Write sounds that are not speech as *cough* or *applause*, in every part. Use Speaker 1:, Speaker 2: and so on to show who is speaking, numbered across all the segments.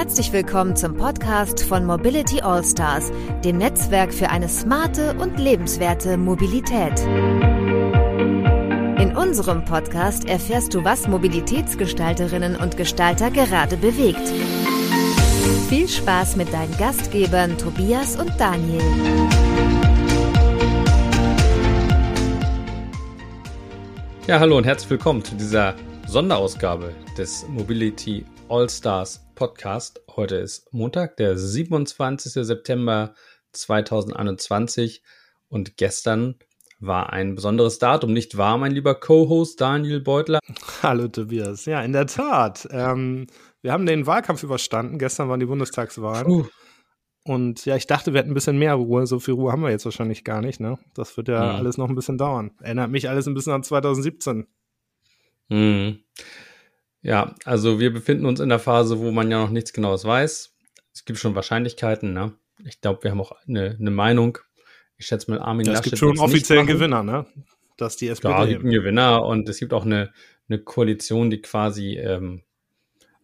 Speaker 1: Herzlich willkommen zum Podcast von Mobility All Stars, dem Netzwerk für eine smarte und lebenswerte Mobilität. In unserem Podcast erfährst du, was Mobilitätsgestalterinnen und Gestalter gerade bewegt. Viel Spaß mit deinen Gastgebern Tobias und Daniel.
Speaker 2: Ja, hallo und herzlich willkommen zu dieser Sonderausgabe des Mobility All Stars Podcast. Heute ist Montag, der 27. September 2021 und gestern war ein besonderes Datum, nicht wahr, mein lieber Co-Host Daniel Beutler? *laughs*
Speaker 3: Hallo Tobias. Ja, in der Tat. Ähm, wir haben den Wahlkampf überstanden. Gestern waren die Bundestagswahlen. Uh. Und ja, ich dachte, wir hätten ein bisschen mehr Ruhe. So viel Ruhe haben wir jetzt wahrscheinlich gar nicht. Ne? Das wird ja mhm. alles noch ein bisschen dauern. Erinnert mich alles ein bisschen an 2017.
Speaker 2: Mhm. Ja, also wir befinden uns in der Phase, wo man ja noch nichts Genaues weiß. Es gibt schon Wahrscheinlichkeiten. Ne? Ich glaube, wir haben auch eine, eine Meinung. Ich schätze mal, Armin
Speaker 3: ja, Es gibt schon einen offiziellen Gewinner, ne? Dass die SPD.
Speaker 2: Ja, es gibt einen Gewinner und es gibt auch eine, eine Koalition, die quasi ähm,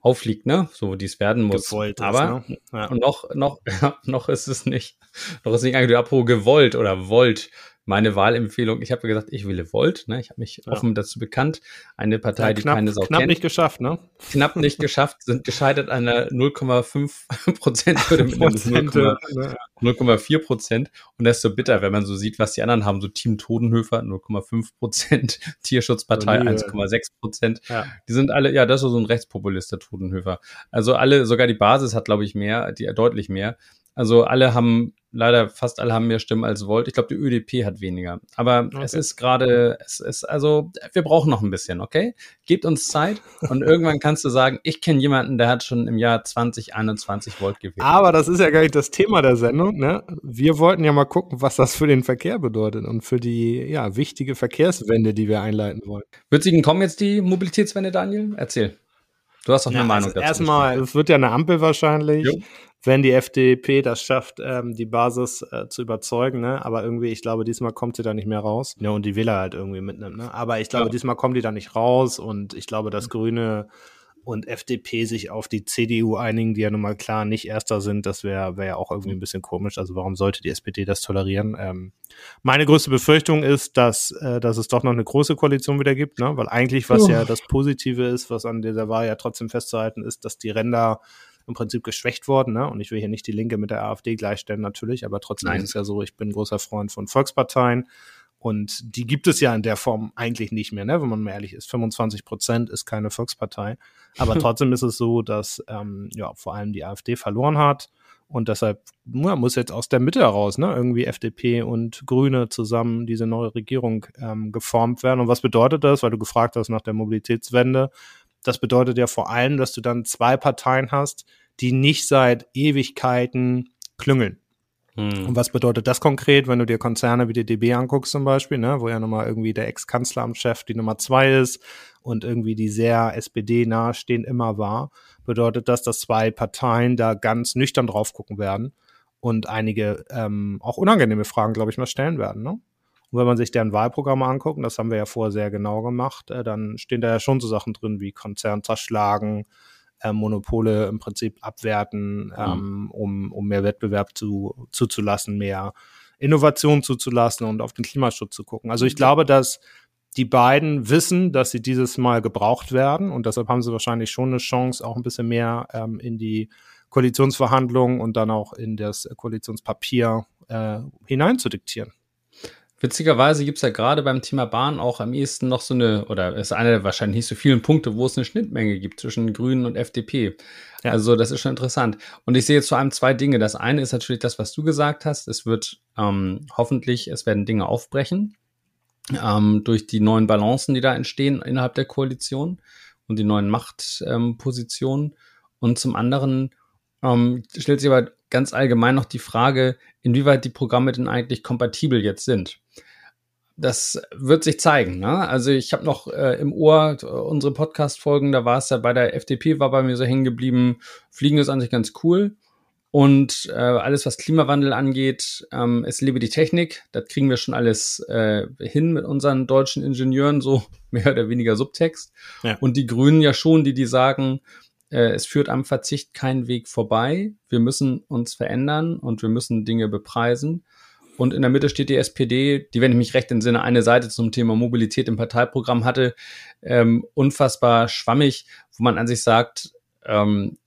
Speaker 2: aufliegt, ne? So wie es werden muss.
Speaker 3: Gewollt
Speaker 2: Aber ist, ne? ja. noch, noch, *laughs* noch ist es nicht, noch ist es nicht eigentlich apropos gewollt oder wollt meine Wahlempfehlung, ich habe gesagt, ich wähle Volt, ne? Ich habe mich ja. offen dazu bekannt. Eine Partei, ja,
Speaker 3: knapp,
Speaker 2: die keine
Speaker 3: Sau knapp kennt. nicht geschafft, ne?
Speaker 2: Knapp nicht *laughs* geschafft, sind gescheitert an der 0,5 Prozent Hürde mit 0,4 Prozent. Und das ist so bitter, wenn man so sieht, was die anderen haben. So Team Todenhöfer 0,5 Prozent, *laughs* Tierschutzpartei 1,6 Prozent. Ja. Die sind alle, ja, das ist so ein Rechtspopulist, der Todenhöfer. Also alle, sogar die Basis hat, glaube ich, mehr, die deutlich mehr. Also alle haben, leider fast alle haben mehr Stimmen als Volt. Ich glaube, die ÖDP hat weniger. Aber okay. es ist gerade, es ist, also, wir brauchen noch ein bisschen, okay? Gebt uns Zeit und *laughs* irgendwann kannst du sagen, ich kenne jemanden, der hat schon im Jahr 2021 Volt gewählt.
Speaker 3: Aber das ist ja gar nicht das Thema der Sendung, ne? Wir wollten ja mal gucken, was das für den Verkehr bedeutet und für die, ja, wichtige Verkehrswende, die wir einleiten wollen.
Speaker 2: Wird sie denn kommen jetzt die Mobilitätswende, Daniel? Erzähl. Du hast doch eine ja, Meinung
Speaker 3: also dazu. Erstmal, es wird ja eine Ampel wahrscheinlich. Jo wenn die FDP das schafft, ähm, die Basis äh, zu überzeugen, ne? Aber irgendwie, ich glaube, diesmal kommt sie da nicht mehr raus. Ja, und die Wähler halt irgendwie mitnimmt, ne? Aber ich glaube, ja. diesmal kommen die da nicht raus und ich glaube, dass Grüne und FDP sich auf die CDU einigen, die ja nun mal klar nicht Erster sind, das wäre wär ja auch irgendwie ein bisschen komisch. Also warum sollte die SPD das tolerieren? Ähm, meine größte Befürchtung ist, dass, äh, dass es doch noch eine große Koalition wieder gibt, ne? weil eigentlich was oh. ja das Positive ist, was an dieser Wahl ja trotzdem festzuhalten ist, dass die Ränder im Prinzip geschwächt worden. Ne? Und ich will hier nicht die Linke mit der AfD gleichstellen, natürlich, aber trotzdem Nein. ist es ja so, ich bin großer Freund von Volksparteien. Und die gibt es ja in der Form eigentlich nicht mehr, ne? wenn man mal ehrlich ist. 25 Prozent ist keine Volkspartei. Aber *laughs* trotzdem ist es so, dass ähm, ja, vor allem die AfD verloren hat. Und deshalb ja, muss jetzt aus der Mitte heraus ne, irgendwie FDP und Grüne zusammen diese neue Regierung ähm, geformt werden. Und was bedeutet das? Weil du gefragt hast nach der Mobilitätswende. Das bedeutet ja vor allem, dass du dann zwei Parteien hast, die nicht seit Ewigkeiten klüngeln. Hm. Und was bedeutet das konkret, wenn du dir Konzerne wie die DB anguckst zum Beispiel, ne, wo ja nochmal irgendwie der Ex-Kanzleramtschef die Nummer zwei ist und irgendwie die sehr SPD nahestehen immer war, bedeutet das, dass zwei Parteien da ganz nüchtern drauf gucken werden und einige ähm, auch unangenehme Fragen, glaube ich, mal stellen werden. Ne? Und wenn man sich deren Wahlprogramme anguckt, das haben wir ja vorher sehr genau gemacht, äh, dann stehen da ja schon so Sachen drin wie Konzern zerschlagen, äh, Monopole im Prinzip abwerten, mhm. ähm, um, um mehr Wettbewerb zu, zuzulassen, mehr Innovation zuzulassen und auf den Klimaschutz zu gucken. Also ich mhm. glaube, dass die beiden wissen, dass sie dieses Mal gebraucht werden und deshalb haben sie wahrscheinlich schon eine Chance, auch ein bisschen mehr ähm, in die Koalitionsverhandlungen und dann auch in das Koalitionspapier äh, hineinzudiktieren.
Speaker 2: Witzigerweise gibt es ja gerade beim Thema Bahn auch am ehesten noch so eine, oder ist einer der wahrscheinlich nicht so vielen Punkte, wo es eine Schnittmenge gibt zwischen Grünen und FDP. Ja. Also das ist schon interessant. Und ich sehe jetzt vor allem zwei Dinge. Das eine ist natürlich das, was du gesagt hast. Es wird ähm, hoffentlich, es werden Dinge aufbrechen ähm, durch die neuen Balancen, die da entstehen innerhalb der Koalition und die neuen Machtpositionen. Ähm, und zum anderen ähm, stellt sich aber ganz allgemein noch die Frage, inwieweit die Programme denn eigentlich kompatibel jetzt sind. Das wird sich zeigen. Ne? Also ich habe noch äh, im Ohr äh, unsere Podcast-Folgen, da war es ja bei der FDP, war bei mir so hängen geblieben, Fliegen ist an sich ganz cool. Und äh, alles, was Klimawandel angeht, ähm, es lebe die Technik. Das kriegen wir schon alles äh, hin mit unseren deutschen Ingenieuren, so *laughs* mehr oder weniger Subtext. Ja. Und die Grünen ja schon, die die sagen, äh, es führt am Verzicht kein Weg vorbei. Wir müssen uns verändern und wir müssen Dinge bepreisen. Und in der Mitte steht die SPD, die, wenn ich mich recht entsinne, eine Seite zum Thema Mobilität im Parteiprogramm hatte, ähm, unfassbar schwammig, wo man an sich sagt, ähm,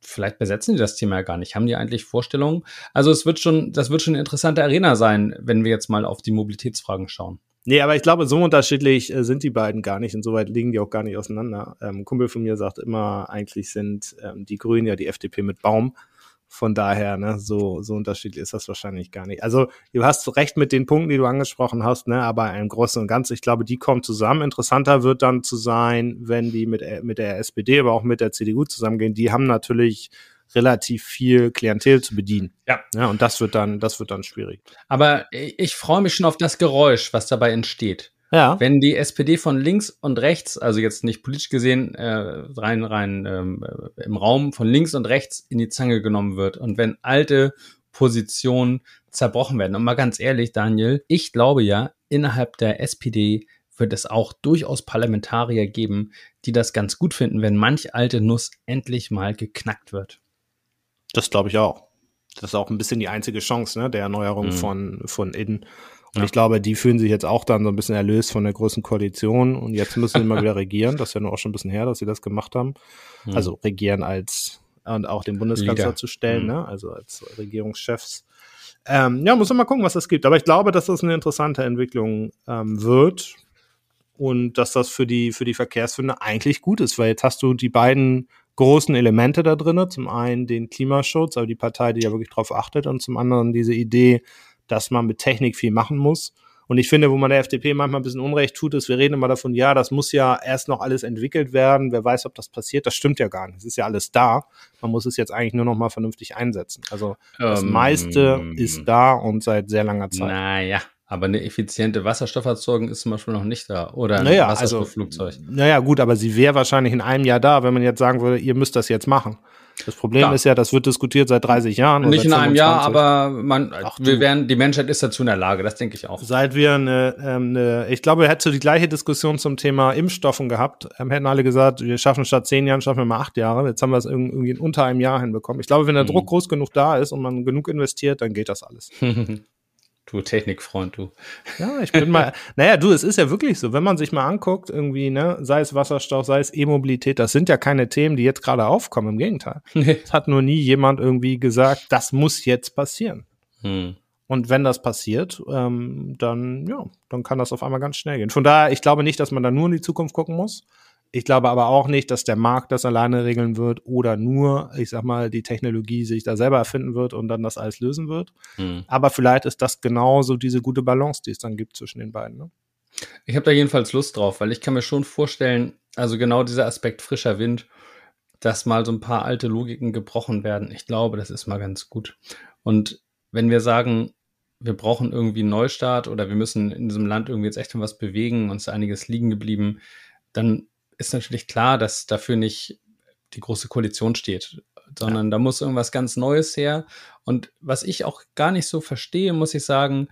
Speaker 2: vielleicht besetzen die das Thema ja gar nicht. Haben die eigentlich Vorstellungen? Also es wird schon, das wird schon eine interessante Arena sein, wenn wir jetzt mal auf die Mobilitätsfragen schauen.
Speaker 3: Nee, aber ich glaube, so unterschiedlich äh, sind die beiden gar nicht. Insoweit liegen die auch gar nicht auseinander. Ähm, Kumpel von mir sagt immer, eigentlich sind ähm, die Grünen ja die FDP mit Baum. Von daher, ne, so, so unterschiedlich ist das wahrscheinlich gar nicht. Also, du hast recht mit den Punkten, die du angesprochen hast, ne, aber im Großen und Ganzen, ich glaube, die kommen zusammen. Interessanter wird dann zu sein, wenn die mit, mit der SPD, aber auch mit der CDU zusammengehen. Die haben natürlich relativ viel Klientel zu bedienen. Ja. ja und das wird dann, das wird dann schwierig.
Speaker 2: Aber ich freue mich schon auf das Geräusch, was dabei entsteht. Ja. Wenn die SPD von links und rechts, also jetzt nicht politisch gesehen, äh, rein, rein ähm, im Raum von links und rechts in die Zange genommen wird und wenn alte Positionen zerbrochen werden. Und mal ganz ehrlich, Daniel, ich glaube ja, innerhalb der SPD wird es auch durchaus Parlamentarier geben, die das ganz gut finden, wenn manch alte Nuss endlich mal geknackt wird.
Speaker 3: Das glaube ich auch. Das ist auch ein bisschen die einzige Chance ne, der Erneuerung mhm. von, von innen. Und ja. ich glaube, die fühlen sich jetzt auch dann so ein bisschen erlöst von der großen Koalition und jetzt müssen sie mal *laughs* wieder regieren. Das ist ja nur auch schon ein bisschen her, dass sie das gemacht haben. Mhm. Also regieren als und auch den Bundeskanzler Leader. zu stellen, mhm. ne? also als Regierungschefs. Ähm, ja, muss man mal gucken, was das gibt. Aber ich glaube, dass das eine interessante Entwicklung ähm, wird und dass das für die, für die Verkehrswende eigentlich gut ist, weil jetzt hast du die beiden großen Elemente da drin. Zum einen den Klimaschutz, aber die Partei, die ja wirklich drauf achtet, und zum anderen diese Idee, dass man mit Technik viel machen muss. Und ich finde, wo man der FDP manchmal ein bisschen Unrecht tut, ist, wir reden immer davon, ja, das muss ja erst noch alles entwickelt werden. Wer weiß, ob das passiert. Das stimmt ja gar nicht. Es ist ja alles da. Man muss es jetzt eigentlich nur noch mal vernünftig einsetzen. Also das um, meiste ist da und seit sehr langer Zeit.
Speaker 2: Naja, aber eine effiziente Wasserstofferzeugung ist zum Beispiel noch nicht da. Oder ein naja, Wasserstoffflugzeug.
Speaker 3: Also, naja, gut, aber sie wäre wahrscheinlich in einem Jahr da, wenn man jetzt sagen würde, ihr müsst das jetzt machen. Das Problem Klar. ist ja, das wird diskutiert seit 30 Jahren.
Speaker 2: Nicht in einem Jahr, aber man, Ach, wir werden, die Menschheit ist dazu in der Lage, das denke ich auch.
Speaker 3: Seit wir eine, ähm, eine ich glaube, wir hätten die gleiche Diskussion zum Thema Impfstoffen gehabt, ähm, hätten alle gesagt, wir schaffen statt zehn Jahren, schaffen wir mal acht Jahre. Jetzt haben wir es irgendwie in unter einem Jahr hinbekommen. Ich glaube, wenn der mhm. Druck groß genug da ist und man genug investiert, dann geht das alles. *laughs*
Speaker 2: Du Technikfreund, du.
Speaker 3: Ja, ich bin mal, *laughs* naja, du, es ist ja wirklich so, wenn man sich mal anguckt, irgendwie, ne, sei es Wasserstoff, sei es E-Mobilität, das sind ja keine Themen, die jetzt gerade aufkommen, im Gegenteil. Nee. Es hat nur nie jemand irgendwie gesagt, das muss jetzt passieren. Hm. Und wenn das passiert, ähm, dann, ja, dann kann das auf einmal ganz schnell gehen. Von daher, ich glaube nicht, dass man da nur in die Zukunft gucken muss. Ich glaube aber auch nicht, dass der Markt das alleine regeln wird oder nur, ich sag mal, die Technologie sich da selber erfinden wird und dann das alles lösen wird. Mhm. Aber vielleicht ist das genauso diese gute Balance, die es dann gibt zwischen den beiden. Ne?
Speaker 2: Ich habe da jedenfalls Lust drauf, weil ich kann mir schon vorstellen, also genau dieser Aspekt frischer Wind, dass mal so ein paar alte Logiken gebrochen werden. Ich glaube, das ist mal ganz gut. Und wenn wir sagen, wir brauchen irgendwie einen Neustart oder wir müssen in diesem Land irgendwie jetzt echt was bewegen, uns einiges liegen geblieben, dann ist natürlich klar, dass dafür nicht die große Koalition steht, sondern ja. da muss irgendwas ganz Neues her. Und was ich auch gar nicht so verstehe, muss ich sagen,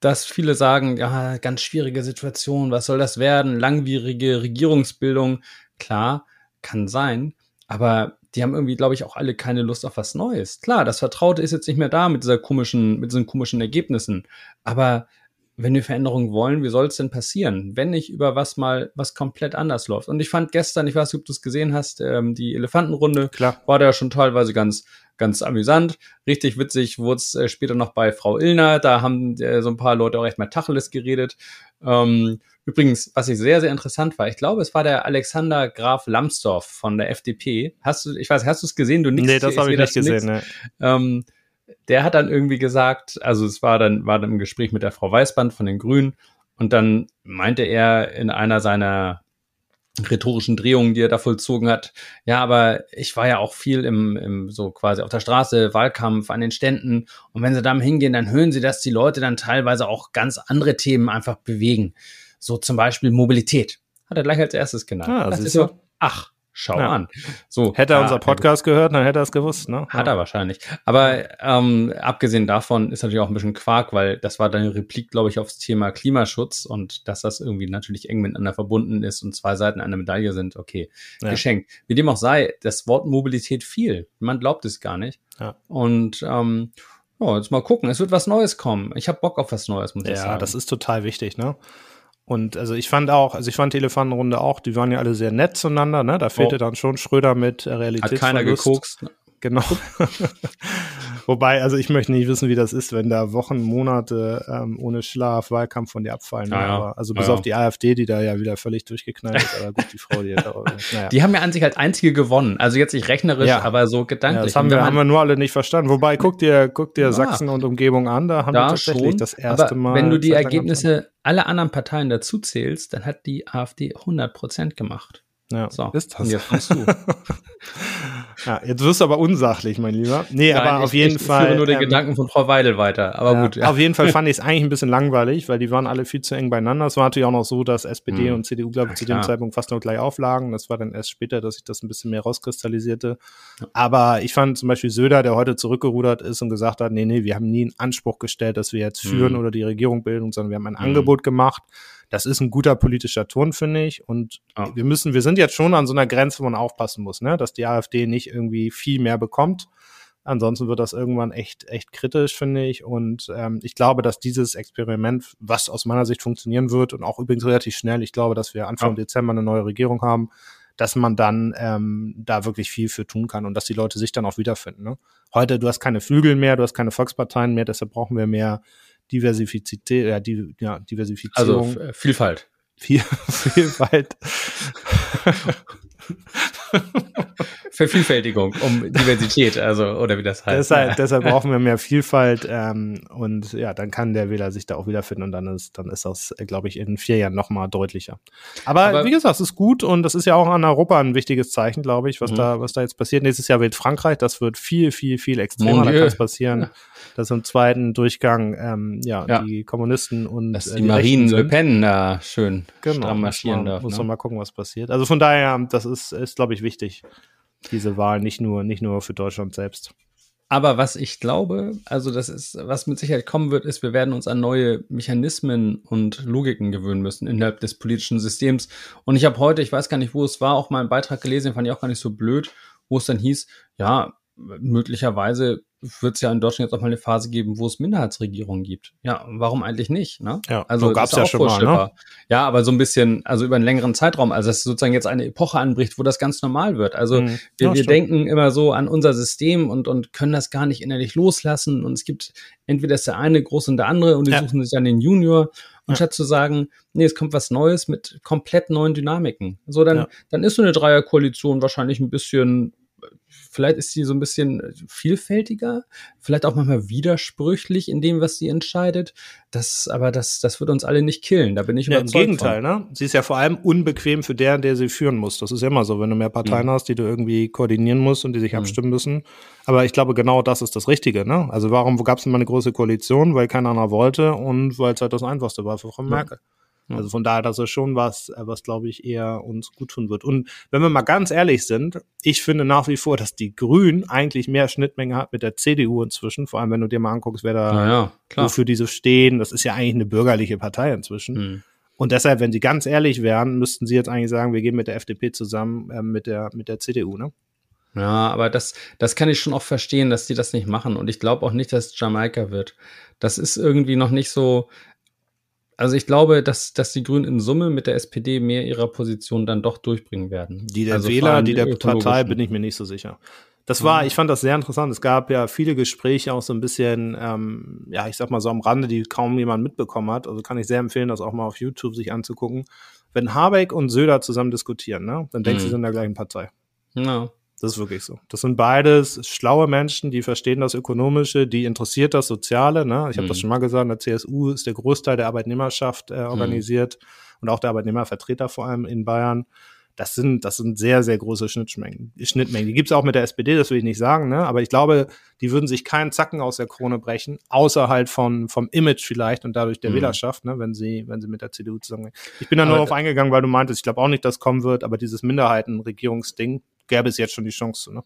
Speaker 2: dass viele sagen, ja, ganz schwierige Situation, was soll das werden? Langwierige Regierungsbildung. Klar, kann sein, aber die haben irgendwie, glaube ich, auch alle keine Lust auf was Neues. Klar, das Vertraute ist jetzt nicht mehr da mit dieser komischen, mit diesen komischen Ergebnissen, aber wenn wir Veränderungen wollen, wie soll es denn passieren, wenn nicht über was mal was komplett anders läuft? Und ich fand gestern, ich weiß nicht, ob du es gesehen hast, ähm, die Elefantenrunde Klar. war da schon teilweise ganz, ganz amüsant. Richtig witzig wurde es äh, später noch bei Frau Illner. Da haben äh, so ein paar Leute auch echt mal Tacheles geredet. Ähm, übrigens, was ich sehr, sehr interessant war, ich glaube, es war der Alexander Graf Lambsdorff von der FDP. Hast du, ich weiß, hast du es gesehen? Du
Speaker 3: nix, Nee, das habe ich nicht gesehen. Ne.
Speaker 2: Ähm, der hat dann irgendwie gesagt, also es war dann, war dann im Gespräch mit der Frau Weißband von den Grünen und dann meinte er in einer seiner rhetorischen Drehungen, die er da vollzogen hat. Ja, aber ich war ja auch viel im, im so quasi auf der Straße, Wahlkampf, an den Ständen. Und wenn sie da hingehen, dann hören sie, dass die Leute dann teilweise auch ganz andere Themen einfach bewegen. So zum Beispiel Mobilität. Hat er gleich als erstes genannt. Ah, das ist so, ach, schau ja. an. So,
Speaker 3: hätte er ja, unser Podcast gehört, dann hätte er es gewusst, ne?
Speaker 2: Hat er wahrscheinlich. Aber ähm, abgesehen davon ist natürlich auch ein bisschen Quark, weil das war deine Replik, glaube ich, aufs Thema Klimaschutz und dass das irgendwie natürlich eng miteinander verbunden ist und zwei Seiten einer Medaille sind, okay, ja. geschenkt. Wie dem auch sei, das Wort Mobilität viel. Man glaubt es gar nicht. Ja. Und ähm, ja, jetzt mal gucken. Es wird was Neues kommen. Ich habe Bock auf was Neues,
Speaker 3: muss ja, ich sagen. Ja, das ist total wichtig, ne? Und also ich fand auch, also ich fand die Elefantenrunde auch, die waren ja alle sehr nett zueinander, ne? Da fehlte oh. dann schon Schröder mit Realitätsverlust.
Speaker 2: Hat keiner gekokst. Ne?
Speaker 3: Genau. *laughs* Wobei, also ich möchte nicht wissen, wie das ist, wenn da Wochen, Monate ähm, ohne Schlaf, Wahlkampf von dir abfallen. Ja, aber, also bis ja. auf die AfD, die da ja wieder völlig durchgeknallt ist. Aber gut, die Frau, die hat auch, *laughs*
Speaker 2: naja. Die haben ja an sich als einzige gewonnen. Also jetzt nicht rechnerisch, ja. aber so gedanklich. Ja,
Speaker 3: das haben wir, haben wir nur alle nicht verstanden. Wobei, guck dir, guck dir Sachsen und Umgebung an, da haben da wir tatsächlich schon, das erste Mal.
Speaker 2: Wenn du die Ergebnisse aller anderen Parteien dazu zählst, dann hat die AfD 100 Prozent gemacht.
Speaker 3: Ja, so. ist das. Jetzt kommst du. *laughs* ja, jetzt wirst du aber unsachlich, mein Lieber. Nee, Nein, aber auf jeden ich Fall. Ich
Speaker 2: führe nur den ähm, Gedanken von Frau Weidel weiter. Aber
Speaker 3: ja,
Speaker 2: gut.
Speaker 3: Ja. Auf jeden Fall fand *laughs* ich es eigentlich ein bisschen langweilig, weil die waren alle viel zu eng beieinander. Es war natürlich auch noch so, dass SPD hm. und CDU, glaube ich, zu dem Zeitpunkt fast noch gleich auflagen. Das war dann erst später, dass sich das ein bisschen mehr rauskristallisierte. Aber ich fand zum Beispiel Söder, der heute zurückgerudert ist und gesagt hat, nee, nee, wir haben nie einen Anspruch gestellt, dass wir jetzt führen hm. oder die Regierung bilden, sondern wir haben ein hm. Angebot gemacht das ist ein guter politischer Ton, finde ich. Und ja. wir müssen, wir sind jetzt schon an so einer Grenze, wo man aufpassen muss, ne? dass die AfD nicht irgendwie viel mehr bekommt. Ansonsten wird das irgendwann echt, echt kritisch, finde ich. Und ähm, ich glaube, dass dieses Experiment, was aus meiner Sicht funktionieren wird und auch übrigens relativ schnell, ich glaube, dass wir Anfang ja. Dezember eine neue Regierung haben, dass man dann ähm, da wirklich viel für tun kann und dass die Leute sich dann auch wiederfinden. Ne? Heute, du hast keine Flügel mehr, du hast keine Volksparteien mehr, deshalb brauchen wir mehr Diversifizität, ja, die, ja, Diversifizierung.
Speaker 2: Also Vielfalt.
Speaker 3: Viel, *laughs* Vielfalt. *laughs*
Speaker 2: Vervielfältigung, um Diversität, also oder wie das heißt.
Speaker 3: Deshalb, deshalb brauchen wir mehr Vielfalt ähm, und ja, dann kann der Wähler sich da auch wiederfinden und dann ist, dann ist das, glaube ich, in vier Jahren nochmal deutlicher. Aber, Aber, wie gesagt, es ist gut und das ist ja auch an Europa ein wichtiges Zeichen, glaube ich, was mhm. da, was da jetzt passiert. Nächstes Jahr wird Frankreich, das wird viel, viel, viel extremer, da kann es passieren. *laughs* Dass im zweiten Durchgang ähm, ja, ja, die Kommunisten und
Speaker 2: dass äh, die, die Marine Le Pen da schön genau, marschieren
Speaker 3: darf. Muss ne? man mal gucken, was passiert. Also von daher, das ist, ist glaube ich, wichtig diese Wahl, nicht nur, nicht nur für Deutschland selbst.
Speaker 2: Aber was ich glaube, also das ist, was mit Sicherheit kommen wird, ist, wir werden uns an neue Mechanismen und Logiken gewöhnen müssen innerhalb des politischen Systems. Und ich habe heute, ich weiß gar nicht, wo es war, auch mal einen Beitrag gelesen, fand ich auch gar nicht so blöd, wo es dann hieß, ja, möglicherweise wird es ja in Deutschland jetzt auch mal eine Phase geben, wo es Minderheitsregierungen gibt. Ja, warum eigentlich nicht? Ne?
Speaker 3: Ja, also gab es ja schon mal. Ne?
Speaker 2: Ja, aber so ein bisschen, also über einen längeren Zeitraum, also dass sozusagen jetzt eine Epoche anbricht, wo das ganz normal wird. Also mhm. wir, ja, wir denken immer so an unser System und, und können das gar nicht innerlich loslassen. Und es gibt entweder ist der eine groß und der andere und die ja. suchen sich dann den Junior. Und statt zu sagen, nee, es kommt was Neues mit komplett neuen Dynamiken. So, dann, dann ist so eine Dreierkoalition wahrscheinlich ein bisschen vielleicht ist sie so ein bisschen vielfältiger, vielleicht auch manchmal widersprüchlich in dem, was sie entscheidet. Das, aber das, das wird uns alle nicht killen. Da bin ich
Speaker 3: ja, Im Gegenteil, von. ne? Sie ist ja vor allem unbequem für der, der sie führen muss. Das ist ja immer so, wenn du mehr Parteien mhm. hast, die du irgendwie koordinieren musst und die sich mhm. abstimmen müssen. Aber ich glaube, genau das ist das Richtige, ne? Also warum gab es denn mal eine große Koalition? Weil keiner wollte und weil es halt das Einfachste war für Frau Merkel. Ja. Also von daher, das ist schon was, äh, was glaube ich eher uns gut tun wird. Und wenn wir mal ganz ehrlich sind, ich finde nach wie vor, dass die Grünen eigentlich mehr Schnittmenge hat mit der CDU inzwischen. Vor allem, wenn du dir mal anguckst, wer da
Speaker 2: ja, ja,
Speaker 3: wofür diese stehen. Das ist ja eigentlich eine bürgerliche Partei inzwischen. Mhm. Und deshalb, wenn sie ganz ehrlich wären, müssten sie jetzt eigentlich sagen, wir gehen mit der FDP zusammen, äh, mit der mit der CDU, ne?
Speaker 2: Ja, aber das, das kann ich schon auch verstehen, dass die das nicht machen. Und ich glaube auch nicht, dass es Jamaika wird. Das ist irgendwie noch nicht so, also ich glaube, dass, dass die Grünen in Summe mit der SPD mehr ihrer Position dann doch durchbringen werden.
Speaker 3: Die der
Speaker 2: also
Speaker 3: Wähler, die der Partei, bin ich mir nicht so sicher. Das war, ich fand das sehr interessant. Es gab ja viele Gespräche auch so ein bisschen, ähm, ja, ich sag mal so am Rande, die kaum jemand mitbekommen hat. Also kann ich sehr empfehlen, das auch mal auf YouTube sich anzugucken. Wenn Habeck und Söder zusammen diskutieren, ne, dann denkst du, mhm. sie sind in der gleichen Partei.
Speaker 2: Ja.
Speaker 3: Das ist wirklich so. Das sind beides schlaue Menschen, die verstehen das Ökonomische, die interessiert das Soziale. Ne? Ich habe mhm. das schon mal gesagt, in der CSU ist der Großteil der Arbeitnehmerschaft äh, organisiert mhm. und auch der Arbeitnehmervertreter vor allem in Bayern. das sind, das sind sehr, sehr große Schnittmengen. Schnittmengen. Die gibt's auch mit der SPD, das will ich nicht sagen, ne? aber ich glaube, die würden sich keinen Zacken aus der Krone brechen, außer halt von, vom Image vielleicht und dadurch der mhm. Wählerschaft, ne? wenn sie, wenn sie mit der CDU zusammengehen. Ich bin da nur darauf eingegangen, weil du meintest, ich glaube auch nicht, dass kommen wird, aber dieses Minderheitenregierungsding gäbe es jetzt schon die Chance, ne?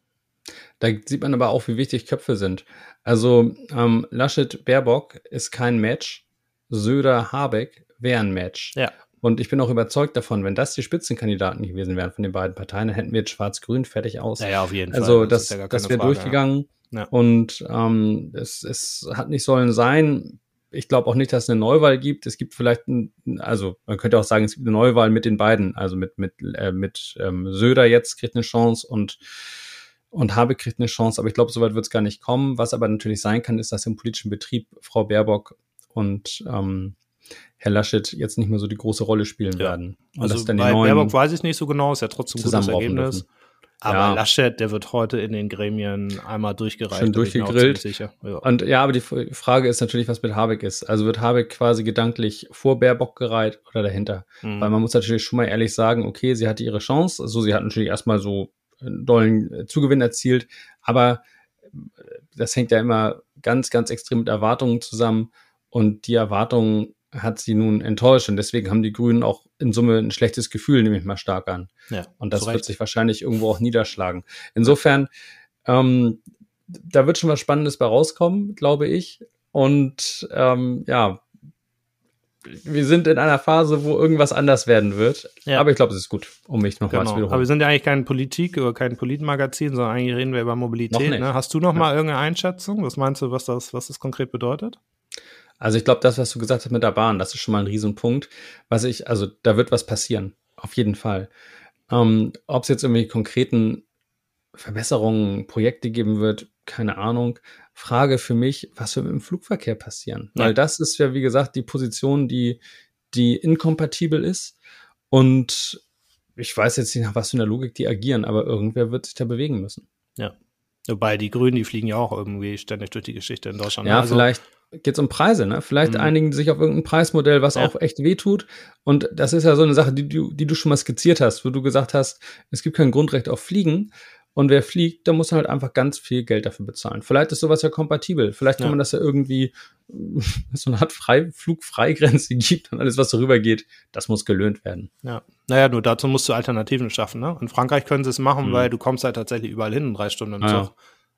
Speaker 2: Da sieht man aber auch, wie wichtig Köpfe sind. Also ähm, Laschet Baerbock ist kein Match. Söder Habeck wäre ein Match.
Speaker 3: Ja.
Speaker 2: Und ich bin auch überzeugt davon, wenn das die Spitzenkandidaten gewesen wären von den beiden Parteien, dann hätten wir jetzt Schwarz-Grün fertig aus.
Speaker 3: Ja, ja auf jeden
Speaker 2: also, Fall. Das, das, ja das wäre durchgegangen. Ja. Und ähm, es, es hat nicht sollen sein. Ich glaube auch nicht, dass es eine Neuwahl gibt. Es gibt vielleicht, ein, also man könnte auch sagen, es gibt eine Neuwahl mit den beiden. Also mit, mit, äh, mit ähm, Söder jetzt kriegt eine Chance und und Habe kriegt eine Chance, aber ich glaube, soweit wird es gar nicht kommen. Was aber natürlich sein kann, ist, dass im politischen Betrieb Frau Baerbock und ähm, Herr Laschet jetzt nicht mehr so die große Rolle spielen ja. werden.
Speaker 3: Und also bei Baerbock weiß ich nicht so genau, ist ja trotzdem ein gutes Ergebnis. Dürfen. Aber ja. Laschet, der wird heute in den Gremien einmal durchgereicht.
Speaker 2: Schon durchgegrillt. Ja. Und ja, aber die Frage ist natürlich, was mit Habeck ist. Also wird Habeck quasi gedanklich vor Baerbock gereiht oder dahinter? Mhm. Weil man muss natürlich schon mal ehrlich sagen, okay, sie hatte ihre Chance. Also sie hat natürlich erstmal so einen dollen Zugewinn erzielt, aber das hängt ja immer ganz, ganz extrem mit Erwartungen zusammen. Und die Erwartungen hat sie nun enttäuscht und deswegen haben die Grünen auch in Summe ein schlechtes Gefühl, nehme ich mal stark an. Ja, und das wird sich wahrscheinlich irgendwo auch niederschlagen. Insofern, ähm, da wird schon was Spannendes bei rauskommen, glaube ich. Und ähm, ja, wir sind in einer Phase, wo irgendwas anders werden wird. Ja. Aber ich glaube, es ist gut, um mich noch genau.
Speaker 3: mal zu wiederholen. Aber wir sind ja eigentlich kein Politik oder kein Politmagazin, sondern eigentlich reden wir über Mobilität. Ne? Hast du noch ja. mal irgendeine Einschätzung? Was meinst du, was das, was das konkret bedeutet?
Speaker 2: Also ich glaube, das, was du gesagt hast mit der Bahn, das ist schon mal ein Riesenpunkt. Was ich, also da wird was passieren. Auf jeden Fall. Ähm, Ob es jetzt irgendwie konkreten Verbesserungen, Projekte geben wird, keine Ahnung. Frage für mich, was wird mit dem Flugverkehr passieren? Ja. Weil das ist ja, wie gesagt, die Position, die, die inkompatibel ist. Und ich weiß jetzt nicht, nach was für einer Logik die agieren, aber irgendwer wird sich da bewegen müssen.
Speaker 3: Ja. Wobei die Grünen, die fliegen ja auch irgendwie ständig durch die Geschichte in Deutschland.
Speaker 2: Ja, also, vielleicht geht es um Preise, ne? Vielleicht mhm. einigen sich auf irgendein Preismodell, was ja. auch echt wehtut. Und das ist ja so eine Sache, die du, die du schon mal skizziert hast, wo du gesagt hast, es gibt kein Grundrecht auf Fliegen. Und wer fliegt, der muss halt einfach ganz viel Geld dafür bezahlen. Vielleicht ist sowas ja kompatibel. Vielleicht kann ja. man das ja irgendwie *laughs* so eine Art Frei Flugfreigrenze *laughs* gibt und alles, was darüber geht, das muss gelöhnt werden.
Speaker 3: Ja. Naja, nur dazu musst du Alternativen schaffen. Ne? In Frankreich können sie es machen, mhm. weil du kommst halt tatsächlich überall hin in drei Stunden im Zug.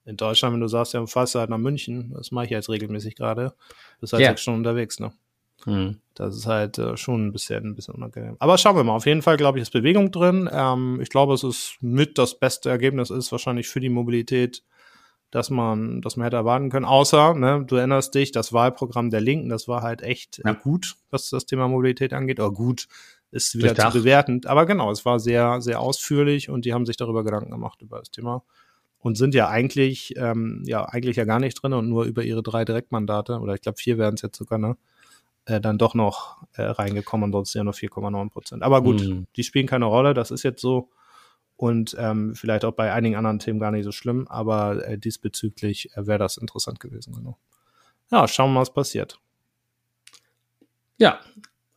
Speaker 3: In Deutschland, wenn du sagst, ja, fährst halt nach München, das mache ich jetzt regelmäßig gerade, bist halt yeah. sechs Stunden unterwegs, ne? Mhm. Das ist halt äh, schon ein bisschen, ein bisschen unangenehm. Aber schauen wir mal. Auf jeden Fall, glaube ich, ist Bewegung drin. Ähm, ich glaube, es ist mit das beste Ergebnis ist wahrscheinlich für die Mobilität, dass man, dass man hätte erwarten können. Außer, ne, du erinnerst dich, das Wahlprogramm der Linken, das war halt echt ja. gut, was das Thema Mobilität angeht. Oder gut, ist wieder zu bewertend. Aber genau, es war sehr, sehr ausführlich und die haben sich darüber Gedanken gemacht über das Thema und sind ja eigentlich, ähm, ja, eigentlich ja gar nicht drin und nur über ihre drei Direktmandate, oder ich glaube vier werden es jetzt sogar, ne? Äh, dann doch noch äh, reingekommen, ansonsten ja nur 4,9 Prozent. Aber gut, mhm. die spielen keine Rolle, das ist jetzt so. Und ähm, vielleicht auch bei einigen anderen Themen gar nicht so schlimm, aber äh, diesbezüglich äh, wäre das interessant gewesen, genau. Ja, schauen wir mal, was passiert.
Speaker 2: Ja,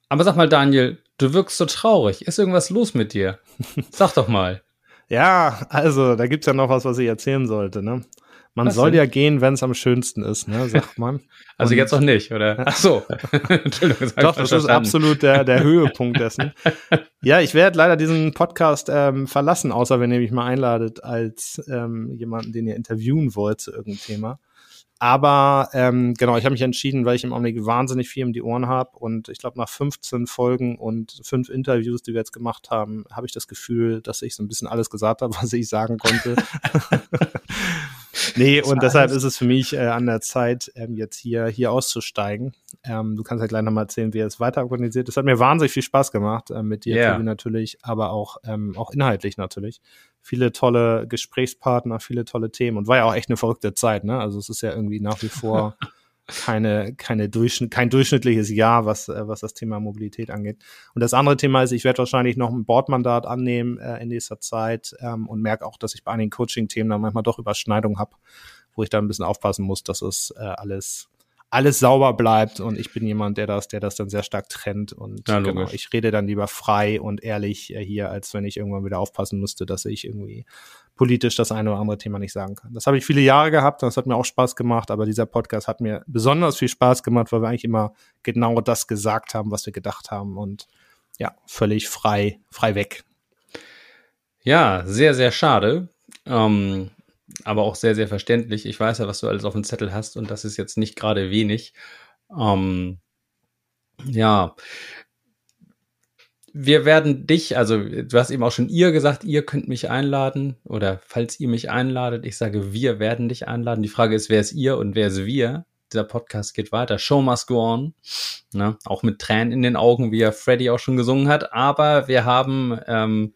Speaker 2: aber sag mal, Daniel, du wirkst so traurig. Ist irgendwas los mit dir? *laughs* Sag doch mal.
Speaker 3: Ja, also da gibt's ja noch was, was ich erzählen sollte, ne? Man was soll denn? ja gehen, wenn es am schönsten ist, ne, sagt man. *laughs*
Speaker 2: also Und, jetzt noch nicht, oder?
Speaker 3: Ach so. *laughs* Entschuldigung, das Doch, das ist absolut der, der Höhepunkt dessen. *laughs* ja, ich werde leider diesen Podcast ähm, verlassen, außer wenn ihr mich mal einladet als ähm, jemanden, den ihr interviewen wollt zu irgendeinem Thema. Aber ähm, genau, ich habe mich entschieden, weil ich im Augenblick wahnsinnig viel um die Ohren habe und ich glaube, nach 15 Folgen und fünf Interviews, die wir jetzt gemacht haben, habe ich das Gefühl, dass ich so ein bisschen alles gesagt habe, *laughs* was ich sagen konnte. *laughs* nee, und deshalb ist es für mich äh, an der Zeit, ähm, jetzt hier, hier auszusteigen. Ähm, du kannst ja gleich nochmal erzählen, wie er es weiter organisiert. Das hat mir wahnsinnig viel Spaß gemacht, äh, mit dir yeah. natürlich, aber auch, ähm, auch inhaltlich natürlich viele tolle Gesprächspartner, viele tolle Themen und war ja auch echt eine verrückte Zeit, ne? Also es ist ja irgendwie nach wie vor *laughs* keine, keine Durchschnitt, kein durchschnittliches Jahr, was, äh, was das Thema Mobilität angeht. Und das andere Thema ist, ich werde wahrscheinlich noch ein Bordmandat annehmen äh, in nächster Zeit ähm, und merke auch, dass ich bei einigen Coaching-Themen dann manchmal doch Überschneidungen habe, wo ich da ein bisschen aufpassen muss, dass es äh, alles alles sauber bleibt und ich bin jemand, der das, der das dann sehr stark trennt und
Speaker 2: ja,
Speaker 3: genau, ich rede dann lieber frei und ehrlich äh, hier, als wenn ich irgendwann wieder aufpassen müsste, dass ich irgendwie politisch das eine oder andere Thema nicht sagen kann. Das habe ich viele Jahre gehabt, das hat mir auch Spaß gemacht, aber dieser Podcast hat mir besonders viel Spaß gemacht, weil wir eigentlich immer genau das gesagt haben, was wir gedacht haben und ja, völlig frei, frei weg.
Speaker 2: Ja, sehr, sehr schade. Ähm, aber auch sehr, sehr verständlich. Ich weiß ja, was du alles auf dem Zettel hast und das ist jetzt nicht gerade wenig. Ähm, ja, wir werden dich, also du hast eben auch schon ihr gesagt, ihr könnt mich einladen oder falls ihr mich einladet, ich sage, wir werden dich einladen. Die Frage ist, wer ist ihr und wer ist wir? Dieser Podcast geht weiter. Show must go on. Ne? Auch mit Tränen in den Augen, wie ja Freddy auch schon gesungen hat. Aber wir haben ähm,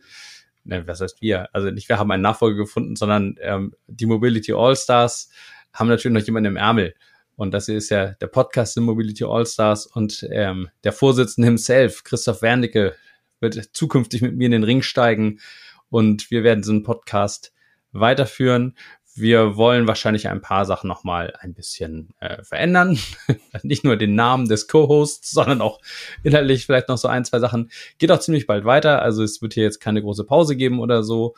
Speaker 2: ne, was heißt wir? Also nicht wir haben einen Nachfolger gefunden, sondern ähm, die Mobility All-Stars haben natürlich noch jemanden im Ärmel. Und das ist ja der Podcast der Mobility All-Stars und ähm, der Vorsitzende himself, Christoph Wernicke, wird zukünftig mit mir in den Ring steigen und wir werden diesen Podcast weiterführen. Wir wollen wahrscheinlich ein paar Sachen nochmal ein bisschen äh, verändern. *laughs* Nicht nur den Namen des Co-Hosts, sondern auch inhaltlich vielleicht noch so ein, zwei Sachen. Geht auch ziemlich bald weiter. Also es wird hier jetzt keine große Pause geben oder so.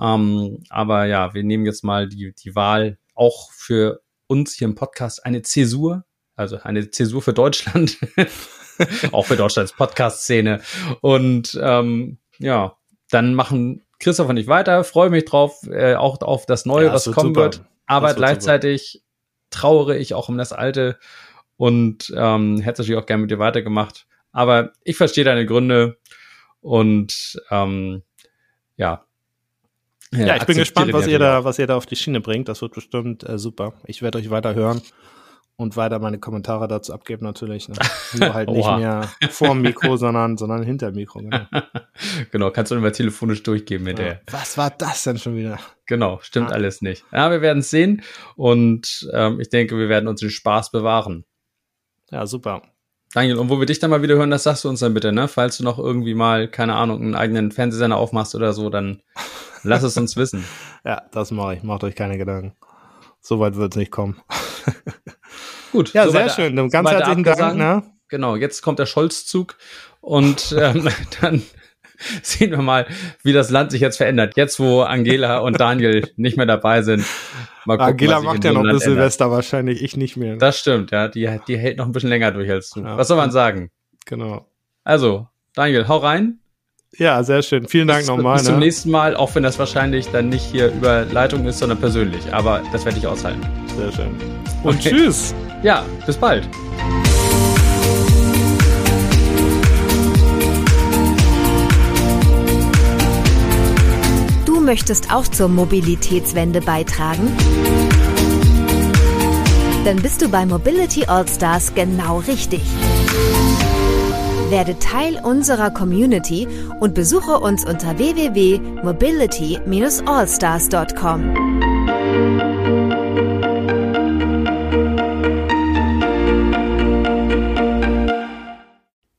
Speaker 2: Ähm, aber ja, wir nehmen jetzt mal die, die Wahl auch für uns hier im Podcast eine Zäsur. Also eine Zäsur für Deutschland. *laughs* auch für Deutschlands Podcast-Szene. Und ähm, ja, dann machen Christoph und ich weiter, freue mich drauf, äh, auch auf das Neue, ja, was kommen super. wird. Aber wird gleichzeitig super. trauere ich auch um das Alte und ähm, hätte es natürlich auch gerne mit dir weitergemacht. Aber ich verstehe deine Gründe und ähm, ja.
Speaker 3: Ja, ich bin gespannt, was ihr da, was ihr da auf die Schiene bringt. Das wird bestimmt äh, super. Ich werde euch weiter hören und weiter meine Kommentare dazu abgeben natürlich. Ne? *laughs* Nur halt nicht mehr vor dem Mikro, *laughs* sondern, sondern hinter Mikro.
Speaker 2: Genau. *laughs* genau, kannst du immer telefonisch durchgeben mit ja. der.
Speaker 3: Was war das denn schon wieder?
Speaker 2: Genau, stimmt ah. alles nicht. Ja, wir werden es sehen und ähm, ich denke, wir werden uns den Spaß bewahren.
Speaker 3: Ja, super.
Speaker 2: Daniel, und wo wir dich dann mal wieder hören, das sagst du uns dann bitte, ne? Falls du noch irgendwie mal, keine Ahnung, einen eigenen Fernsehsender aufmachst oder so, dann lass es uns wissen.
Speaker 3: ja, das mache ich. Macht euch keine Gedanken. So weit wird es nicht kommen.
Speaker 2: Gut.
Speaker 3: Ja, sehr schön. Ganz herzlichen Dank. Ne?
Speaker 2: Genau, jetzt kommt der Scholz-Zug und *laughs* ähm, dann sehen wir mal, wie das Land sich jetzt verändert. Jetzt, wo Angela und Daniel *laughs* nicht mehr dabei sind.
Speaker 3: Mal gucken, Angela macht ja noch bis Silvester wahrscheinlich, ich nicht mehr.
Speaker 2: Das stimmt, ja. Die, die hält noch ein bisschen länger durch als du. Ja. Was soll man sagen?
Speaker 3: Genau.
Speaker 2: Also, Daniel, hau rein.
Speaker 3: Ja, sehr schön. Vielen Dank bis, nochmal.
Speaker 2: Bis ne? zum nächsten Mal, auch wenn das wahrscheinlich dann nicht hier über Leitung ist, sondern persönlich. Aber das werde ich aushalten.
Speaker 3: Sehr schön. Und okay. tschüss.
Speaker 2: Ja, bis bald.
Speaker 1: Du möchtest auch zur Mobilitätswende beitragen? Dann bist du bei Mobility Allstars genau richtig. Werde Teil unserer Community und besuche uns unter www.mobility-allstars.com.